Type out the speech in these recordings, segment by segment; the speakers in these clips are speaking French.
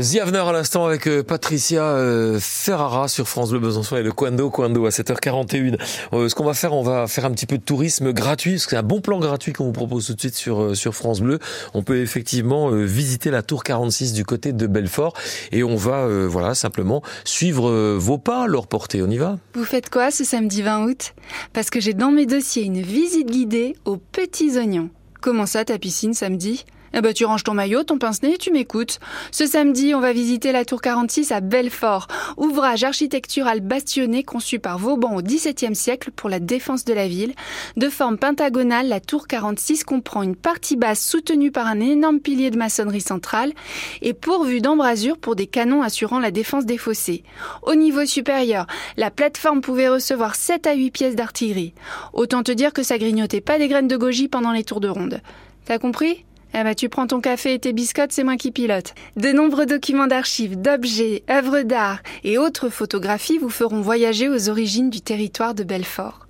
Ziavner à l'instant avec euh, Patricia euh, Ferrara sur France Bleu Besançon et le Quando Quando à 7h41. Euh, ce qu'on va faire, on va faire un petit peu de tourisme gratuit, parce que c'est un bon plan gratuit qu'on vous propose tout de suite sur, sur France Bleu. On peut effectivement visiter la tour 46 du côté de Belfort et on va voilà simplement suivre vos pas, leur portée. On y va? Vous faites quoi ce samedi 20 août? Parce que j'ai dans mes dossiers une visite guidée aux petits oignons. Comment ça ta piscine samedi? Eh ben, tu ranges ton maillot, ton pince-nez et tu m'écoutes. Ce samedi, on va visiter la tour 46 à Belfort, ouvrage architectural bastionné conçu par Vauban au XVIIe siècle pour la défense de la ville. De forme pentagonale, la tour 46 comprend une partie basse soutenue par un énorme pilier de maçonnerie centrale et pourvue d'embrasures pour des canons assurant la défense des fossés. Au niveau supérieur, la plateforme pouvait recevoir 7 à 8 pièces d'artillerie. Autant te dire que ça grignotait pas des graines de goji pendant les tours de ronde. T'as compris? Eh ben, tu prends ton café et tes biscottes, c'est moi qui pilote. De nombreux documents d'archives, d'objets, œuvres d'art et autres photographies vous feront voyager aux origines du territoire de Belfort.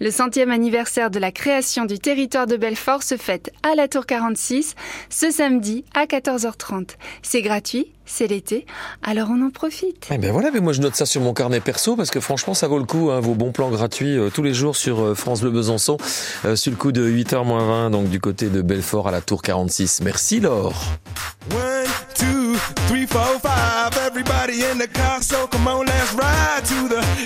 Le centième anniversaire de la création du territoire de Belfort se fête à la Tour 46 ce samedi à 14h30. C'est gratuit, c'est l'été, alors on en profite. Eh ben voilà, mais moi je note ça sur mon carnet perso parce que franchement ça vaut le coup, hein, vos bons plans gratuits euh, tous les jours sur euh, France Bleu Besançon, euh, sur le coup de 8h20, donc du côté de Belfort à la Tour 46. Merci Laure. three, four, five. Everybody in the car, so come on, let's ride to the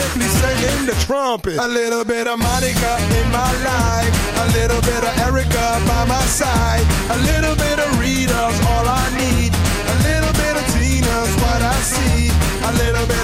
simply singing the trumpet. A little bit of Monica in my life, a little bit of Erica by my side, a little bit of Rita's all I need.